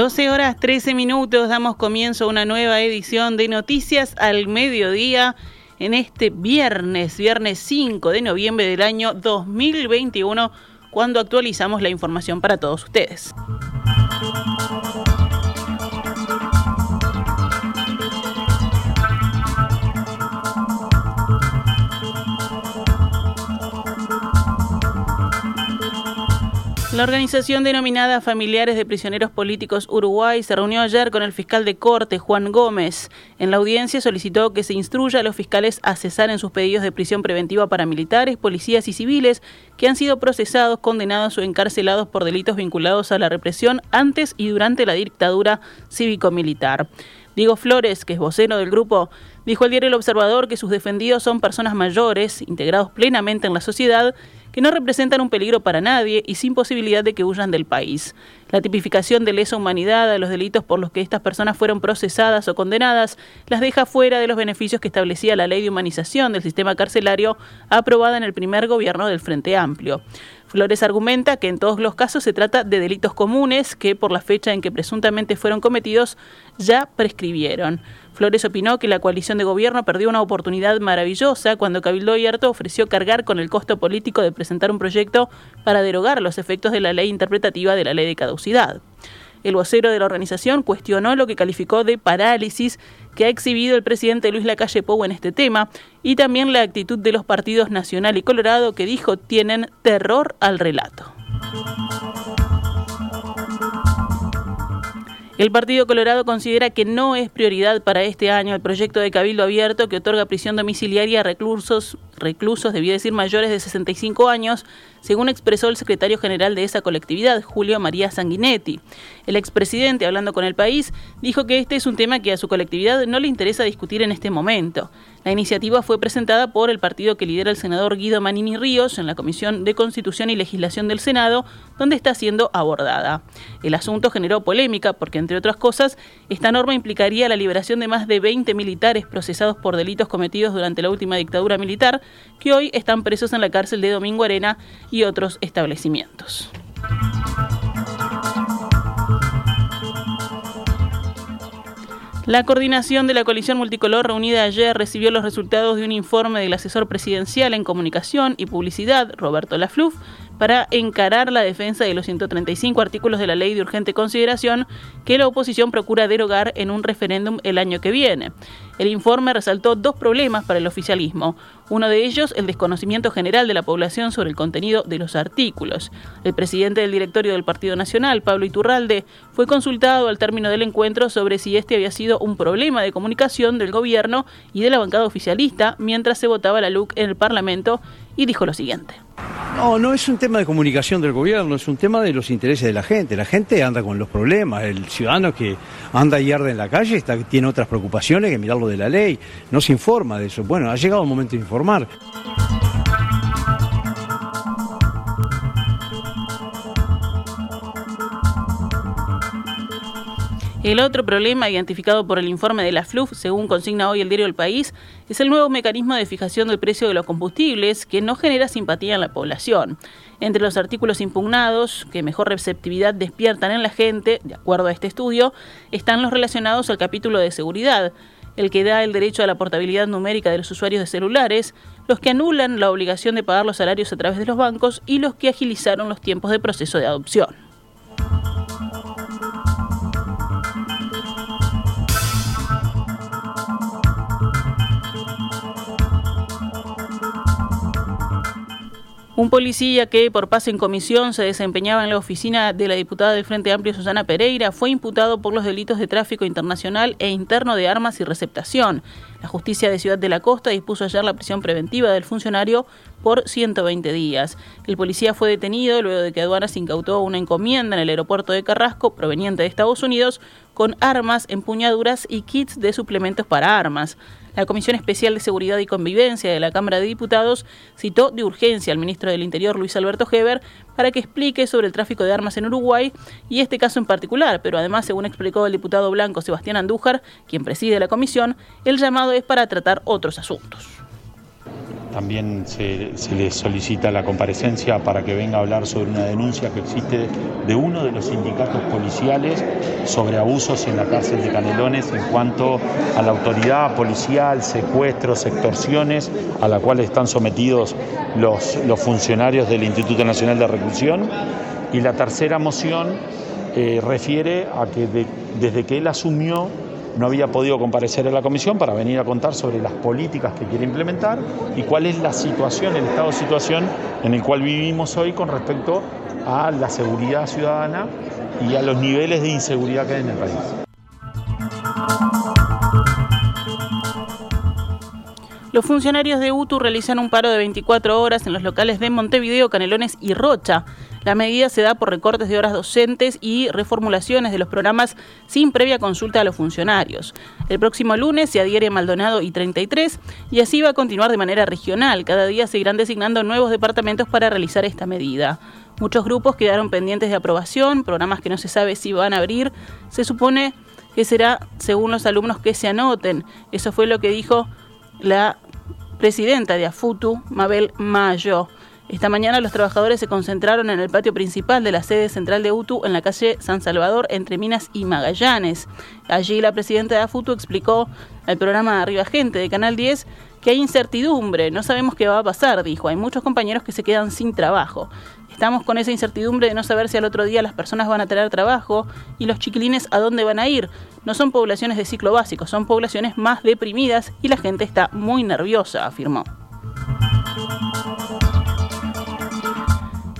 12 horas 13 minutos, damos comienzo a una nueva edición de Noticias al Mediodía en este viernes, viernes 5 de noviembre del año 2021, cuando actualizamos la información para todos ustedes. La organización denominada Familiares de Prisioneros Políticos Uruguay se reunió ayer con el fiscal de corte, Juan Gómez. En la audiencia solicitó que se instruya a los fiscales a cesar en sus pedidos de prisión preventiva para militares, policías y civiles que han sido procesados, condenados o encarcelados por delitos vinculados a la represión antes y durante la dictadura cívico-militar. Diego Flores, que es vocero del grupo, dijo al diario El Observador que sus defendidos son personas mayores, integrados plenamente en la sociedad que no representan un peligro para nadie y sin posibilidad de que huyan del país. La tipificación de lesa humanidad a los delitos por los que estas personas fueron procesadas o condenadas las deja fuera de los beneficios que establecía la ley de humanización del sistema carcelario aprobada en el primer gobierno del Frente Amplio. Flores argumenta que en todos los casos se trata de delitos comunes que por la fecha en que presuntamente fueron cometidos ya prescribieron. Flores opinó que la coalición de gobierno perdió una oportunidad maravillosa cuando Cabildo Abierto ofreció cargar con el costo político de presentar un proyecto para derogar los efectos de la ley interpretativa de la ley de caducidad. El vocero de la organización cuestionó lo que calificó de parálisis que ha exhibido el presidente Luis Lacalle Pou en este tema y también la actitud de los partidos Nacional y Colorado que dijo tienen terror al relato. El Partido Colorado considera que no es prioridad para este año el proyecto de Cabildo Abierto que otorga prisión domiciliaria a reclusos, reclusos, debía decir mayores de 65 años, según expresó el secretario general de esa colectividad, Julio María Sanguinetti. El expresidente, hablando con el país, dijo que este es un tema que a su colectividad no le interesa discutir en este momento. La iniciativa fue presentada por el partido que lidera el senador Guido Manini Ríos en la Comisión de Constitución y Legislación del Senado, donde está siendo abordada. El asunto generó polémica porque, entre otras cosas, esta norma implicaría la liberación de más de 20 militares procesados por delitos cometidos durante la última dictadura militar, que hoy están presos en la cárcel de Domingo Arena y otros establecimientos. La coordinación de la coalición multicolor reunida ayer recibió los resultados de un informe del asesor presidencial en comunicación y publicidad, Roberto Lafluf, para encarar la defensa de los 135 artículos de la ley de urgente consideración que la oposición procura derogar en un referéndum el año que viene. El informe resaltó dos problemas para el oficialismo. Uno de ellos, el desconocimiento general de la población sobre el contenido de los artículos. El presidente del directorio del Partido Nacional, Pablo Iturralde, fue consultado al término del encuentro sobre si este había sido un problema de comunicación del gobierno y de la bancada oficialista mientras se votaba la LUC en el Parlamento y dijo lo siguiente. No, no es un tema de comunicación del gobierno, es un tema de los intereses de la gente. La gente anda con los problemas, el ciudadano que anda y arde en la calle está, tiene otras preocupaciones que mirarlo de la ley, no se informa de eso. Bueno, ha llegado el momento de informar. El otro problema identificado por el informe de la FLUF, según consigna hoy el diario El País, es el nuevo mecanismo de fijación del precio de los combustibles que no genera simpatía en la población. Entre los artículos impugnados, que mejor receptividad despiertan en la gente, de acuerdo a este estudio, están los relacionados al capítulo de seguridad, el que da el derecho a la portabilidad numérica de los usuarios de celulares, los que anulan la obligación de pagar los salarios a través de los bancos y los que agilizaron los tiempos de proceso de adopción. Un policía que por pase en comisión se desempeñaba en la oficina de la diputada del Frente Amplio Susana Pereira fue imputado por los delitos de tráfico internacional e interno de armas y receptación. La justicia de Ciudad de la Costa dispuso ayer la prisión preventiva del funcionario por 120 días. El policía fue detenido luego de que aduanas incautó una encomienda en el aeropuerto de Carrasco proveniente de Estados Unidos con armas, empuñaduras y kits de suplementos para armas. La Comisión Especial de Seguridad y Convivencia de la Cámara de Diputados citó de urgencia al ministro del Interior, Luis Alberto Heber, para que explique sobre el tráfico de armas en Uruguay y este caso en particular, pero además, según explicó el diputado blanco Sebastián Andújar, quien preside la comisión, el llamado es para tratar otros asuntos. También se, le solicita la comparecencia para que venga a hablar sobre una denuncia que existe de uno de los sindicatos policiales sobre abusos en la cárcel de Canelones en cuanto a la autoridad policial, secuestros, extorsiones a la cual están sometidos los, los funcionarios del Instituto Nacional de Reclusión. Y la tercera moción eh, refiere a que desde que él asumió no había podido comparecer en la comisión para venir a contar sobre las políticas que quiere implementar y cuál es la situación, el estado de situación en el cual vivimos hoy con respecto a la seguridad ciudadana y a los niveles de inseguridad que hay en el país. Los funcionarios de UTU realizan un paro de 24 horas en los locales de Montevideo, Canelones y Rocha. La medida se da por recortes de horas docentes y reformulaciones de los programas sin previa consulta a los funcionarios. El próximo lunes se adhiere Maldonado y 33 y así va a continuar de manera regional. Cada día se irán designando nuevos departamentos para realizar esta medida. Muchos grupos quedaron pendientes de aprobación, programas que no se sabe si van a abrir. Se supone que será según los alumnos que se anoten. Eso fue lo que dijo la presidenta de AFUTU, Mabel Mayo. Esta mañana los trabajadores se concentraron en el patio principal de la sede central de UTU en la calle San Salvador entre Minas y Magallanes. Allí la presidenta de AFUTU explicó al programa Arriba Gente de Canal 10 que hay incertidumbre, no sabemos qué va a pasar, dijo. Hay muchos compañeros que se quedan sin trabajo. Estamos con esa incertidumbre de no saber si al otro día las personas van a tener trabajo y los chiquilines a dónde van a ir. No son poblaciones de ciclo básico, son poblaciones más deprimidas y la gente está muy nerviosa, afirmó.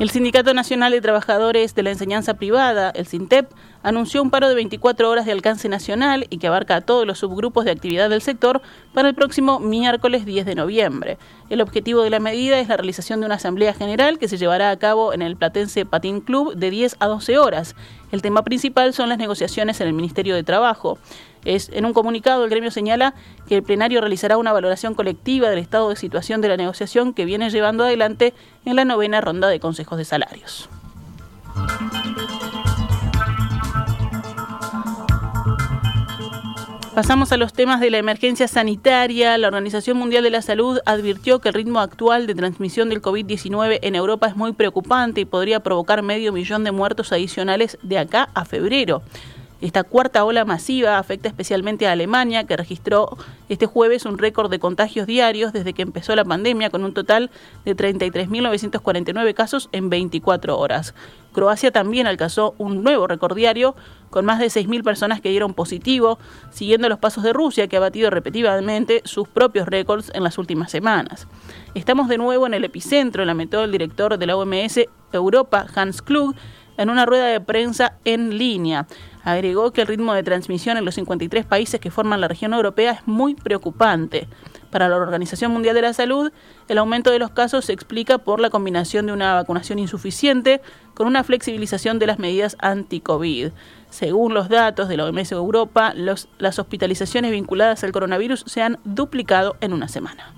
El Sindicato Nacional de Trabajadores de la Enseñanza Privada, el SINTEP, anunció un paro de 24 horas de alcance nacional y que abarca a todos los subgrupos de actividad del sector para el próximo miércoles 10 de noviembre. El objetivo de la medida es la realización de una asamblea general que se llevará a cabo en el Platense Patín Club de 10 a 12 horas. El tema principal son las negociaciones en el Ministerio de Trabajo. Es, en un comunicado, el gremio señala que el plenario realizará una valoración colectiva del estado de situación de la negociación que viene llevando adelante en la novena ronda de consejos de salarios. Pasamos a los temas de la emergencia sanitaria. La Organización Mundial de la Salud advirtió que el ritmo actual de transmisión del COVID-19 en Europa es muy preocupante y podría provocar medio millón de muertos adicionales de acá a febrero. Esta cuarta ola masiva afecta especialmente a Alemania, que registró este jueves un récord de contagios diarios desde que empezó la pandemia, con un total de 33.949 casos en 24 horas. Croacia también alcanzó un nuevo récord diario, con más de 6.000 personas que dieron positivo, siguiendo los pasos de Rusia, que ha batido repetidamente sus propios récords en las últimas semanas. Estamos de nuevo en el epicentro, lamentó el director de la OMS Europa, Hans Klug, en una rueda de prensa en línea. Agregó que el ritmo de transmisión en los 53 países que forman la región europea es muy preocupante. Para la Organización Mundial de la Salud, el aumento de los casos se explica por la combinación de una vacunación insuficiente con una flexibilización de las medidas anti-COVID. Según los datos de la OMS Europa, las hospitalizaciones vinculadas al coronavirus se han duplicado en una semana.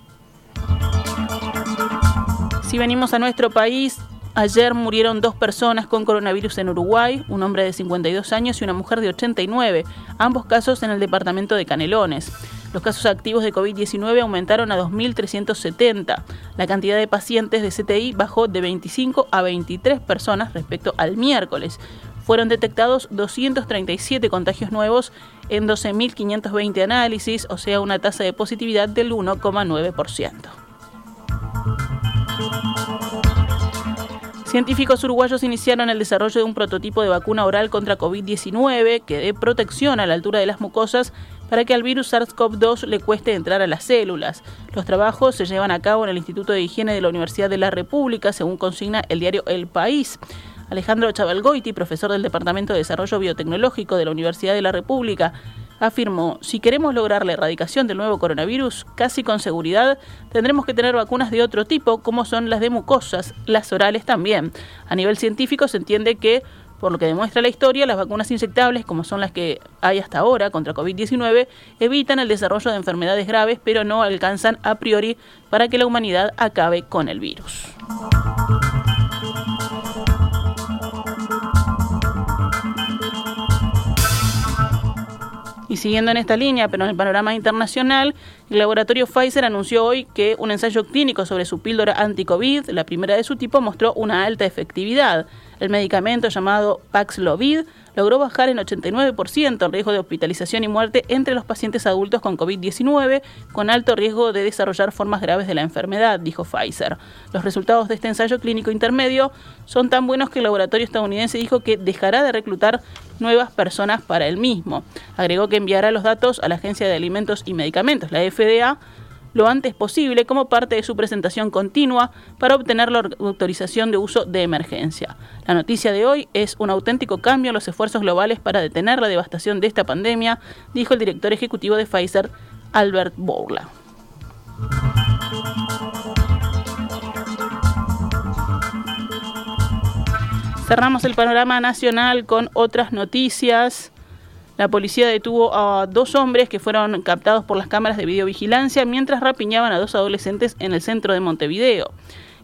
Si venimos a nuestro país, Ayer murieron dos personas con coronavirus en Uruguay, un hombre de 52 años y una mujer de 89, ambos casos en el departamento de Canelones. Los casos activos de COVID-19 aumentaron a 2.370. La cantidad de pacientes de CTI bajó de 25 a 23 personas respecto al miércoles. Fueron detectados 237 contagios nuevos en 12.520 análisis, o sea, una tasa de positividad del 1,9%. Científicos uruguayos iniciaron el desarrollo de un prototipo de vacuna oral contra COVID-19 que dé protección a la altura de las mucosas para que al virus SARS-CoV-2 le cueste entrar a las células. Los trabajos se llevan a cabo en el Instituto de Higiene de la Universidad de la República, según consigna el diario El País. Alejandro Chavalgoiti, profesor del Departamento de Desarrollo Biotecnológico de la Universidad de la República, afirmó, si queremos lograr la erradicación del nuevo coronavirus, casi con seguridad, tendremos que tener vacunas de otro tipo, como son las de mucosas, las orales también. A nivel científico se entiende que por lo que demuestra la historia, las vacunas inyectables, como son las que hay hasta ahora contra COVID-19, evitan el desarrollo de enfermedades graves, pero no alcanzan a priori para que la humanidad acabe con el virus. Y siguiendo en esta línea, pero en el panorama internacional, El laboratorio Pfizer anunció hoy que un ensayo clínico sobre su píldora anti-COVID, la primera de su tipo, mostró una alta efectividad. El medicamento llamado Paxlovid logró bajar en 89% el riesgo de hospitalización y muerte entre los pacientes adultos con COVID-19, con alto riesgo de desarrollar formas graves de la enfermedad, dijo Pfizer. Los resultados de este ensayo clínico intermedio son tan buenos que el laboratorio estadounidense dijo que dejará de reclutar nuevas personas para el mismo. Agregó que enviará los datos a la Agencia de Alimentos y Medicamentos, la FDA, lo antes posible como parte de su presentación continua para obtener la autorización de uso de emergencia. La noticia de hoy es un auténtico cambio en los esfuerzos globales para detener la devastación de esta pandemia, dijo el director ejecutivo de Pfizer, Albert Bourla. Cerramos el panorama nacional con otras noticias. La policía detuvo a dos hombres que fueron captados por las cámaras de videovigilancia mientras rapiñaban a dos adolescentes en el centro de Montevideo.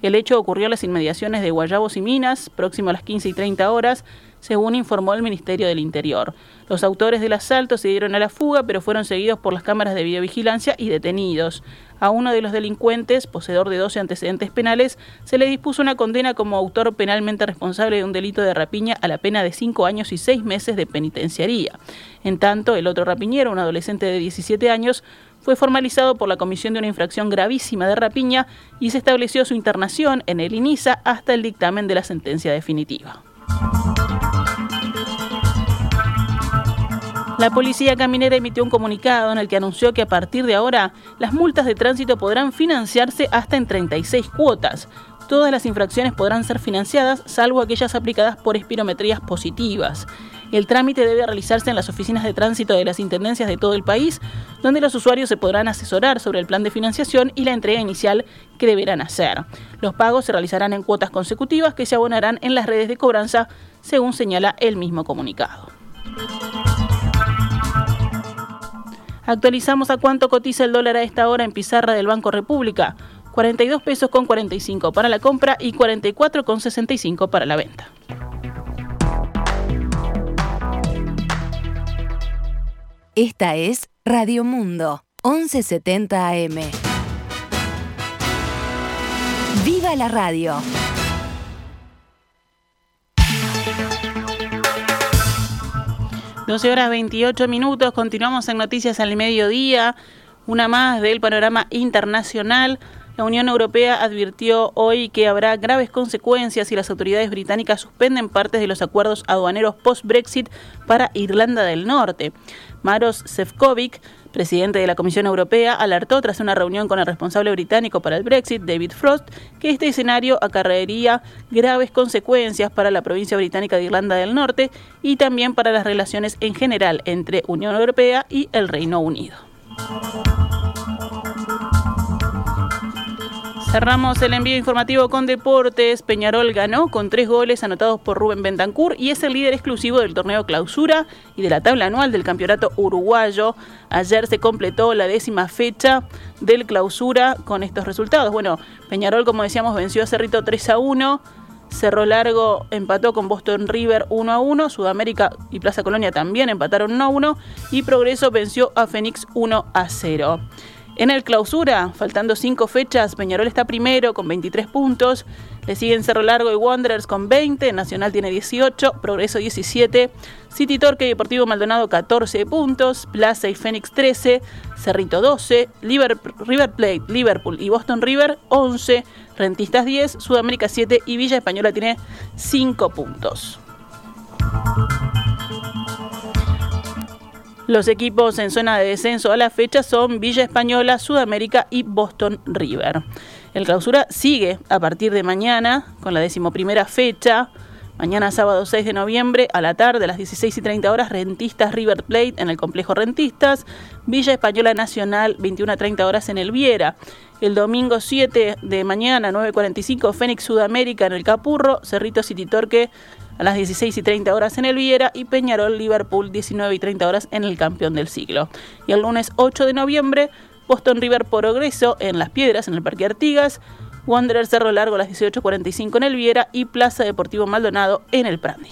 El hecho ocurrió en las inmediaciones de Guayabos y Minas, próximo a las 15 y 30 horas, según informó el Ministerio del Interior. Los autores del asalto se dieron a la fuga, pero fueron seguidos por las cámaras de videovigilancia y detenidos. A uno de los delincuentes, poseedor de 12 antecedentes penales, se le dispuso una condena como autor penalmente responsable de un delito de rapiña a la pena de 5 años y 6 meses de penitenciaría. En tanto, el otro rapiñero, un adolescente de 17 años, fue formalizado por la comisión de una infracción gravísima de rapiña y se estableció su internación en el INISA hasta el dictamen de la sentencia definitiva. La policía caminera emitió un comunicado en el que anunció que a partir de ahora las multas de tránsito podrán financiarse hasta en 36 cuotas. Todas las infracciones podrán ser financiadas, salvo aquellas aplicadas por espirometrías positivas. El trámite debe realizarse en las oficinas de tránsito de las intendencias de todo el país, donde los usuarios se podrán asesorar sobre el plan de financiación y la entrega inicial que deberán hacer. Los pagos se realizarán en cuotas consecutivas que se abonarán en las redes de cobranza, según señala el mismo comunicado. Actualizamos a cuánto cotiza el dólar a esta hora en pizarra del Banco República. 42 pesos con 45 para la compra y 44 con 65 para la venta. Esta es Radio Mundo, 1170 AM. ¡Viva la radio! 12 horas 28 minutos, continuamos en Noticias al Mediodía, una más del panorama internacional. La Unión Europea advirtió hoy que habrá graves consecuencias si las autoridades británicas suspenden partes de los acuerdos aduaneros post-Brexit para Irlanda del Norte. Maros Sefcovic, presidente de la Comisión Europea, alertó tras una reunión con el responsable británico para el Brexit, David Frost, que este escenario acarrearía graves consecuencias para la provincia británica de Irlanda del Norte y también para las relaciones en general entre Unión Europea y el Reino Unido. Cerramos el envío informativo con deportes. Peñarol ganó con tres goles anotados por Rubén Bentancur y es el líder exclusivo del torneo clausura y de la tabla anual del campeonato uruguayo. Ayer se completó la décima fecha del clausura con estos resultados. Bueno, Peñarol, como decíamos, venció a Cerrito 3 a 1. Cerro Largo empató con Boston River 1 a 1, Sudamérica y Plaza Colonia también empataron 1 a 1 y Progreso venció a Fénix 1 a 0. En el clausura, faltando cinco fechas, Peñarol está primero con 23 puntos. Le siguen Cerro Largo y Wanderers con 20. Nacional tiene 18. Progreso 17. City Torque y Deportivo Maldonado 14 puntos. Plaza y Fénix 13. Cerrito 12. River Plate, Liverpool y Boston River 11. Rentistas 10. Sudamérica 7. Y Villa Española tiene 5 puntos. Los equipos en zona de descenso a la fecha son Villa Española, Sudamérica y Boston River. El clausura sigue a partir de mañana con la decimoprimera fecha. Mañana sábado 6 de noviembre a la tarde a las 16 y 30 horas Rentistas River Plate en el complejo Rentistas, Villa Española Nacional 21 a 30 horas en el Viera. El domingo 7 de mañana 9.45 Fénix Sudamérica en el Capurro, Cerrito City Torque a las 16 y 30 horas en el Viera y Peñarol Liverpool 19 y 30 horas en el Campeón del Siglo. Y el lunes 8 de noviembre, Boston River Progreso en Las Piedras en el Parque Artigas, Wanderer Cerro Largo a las 18.45 en el Viera y Plaza Deportivo Maldonado en el Prandi.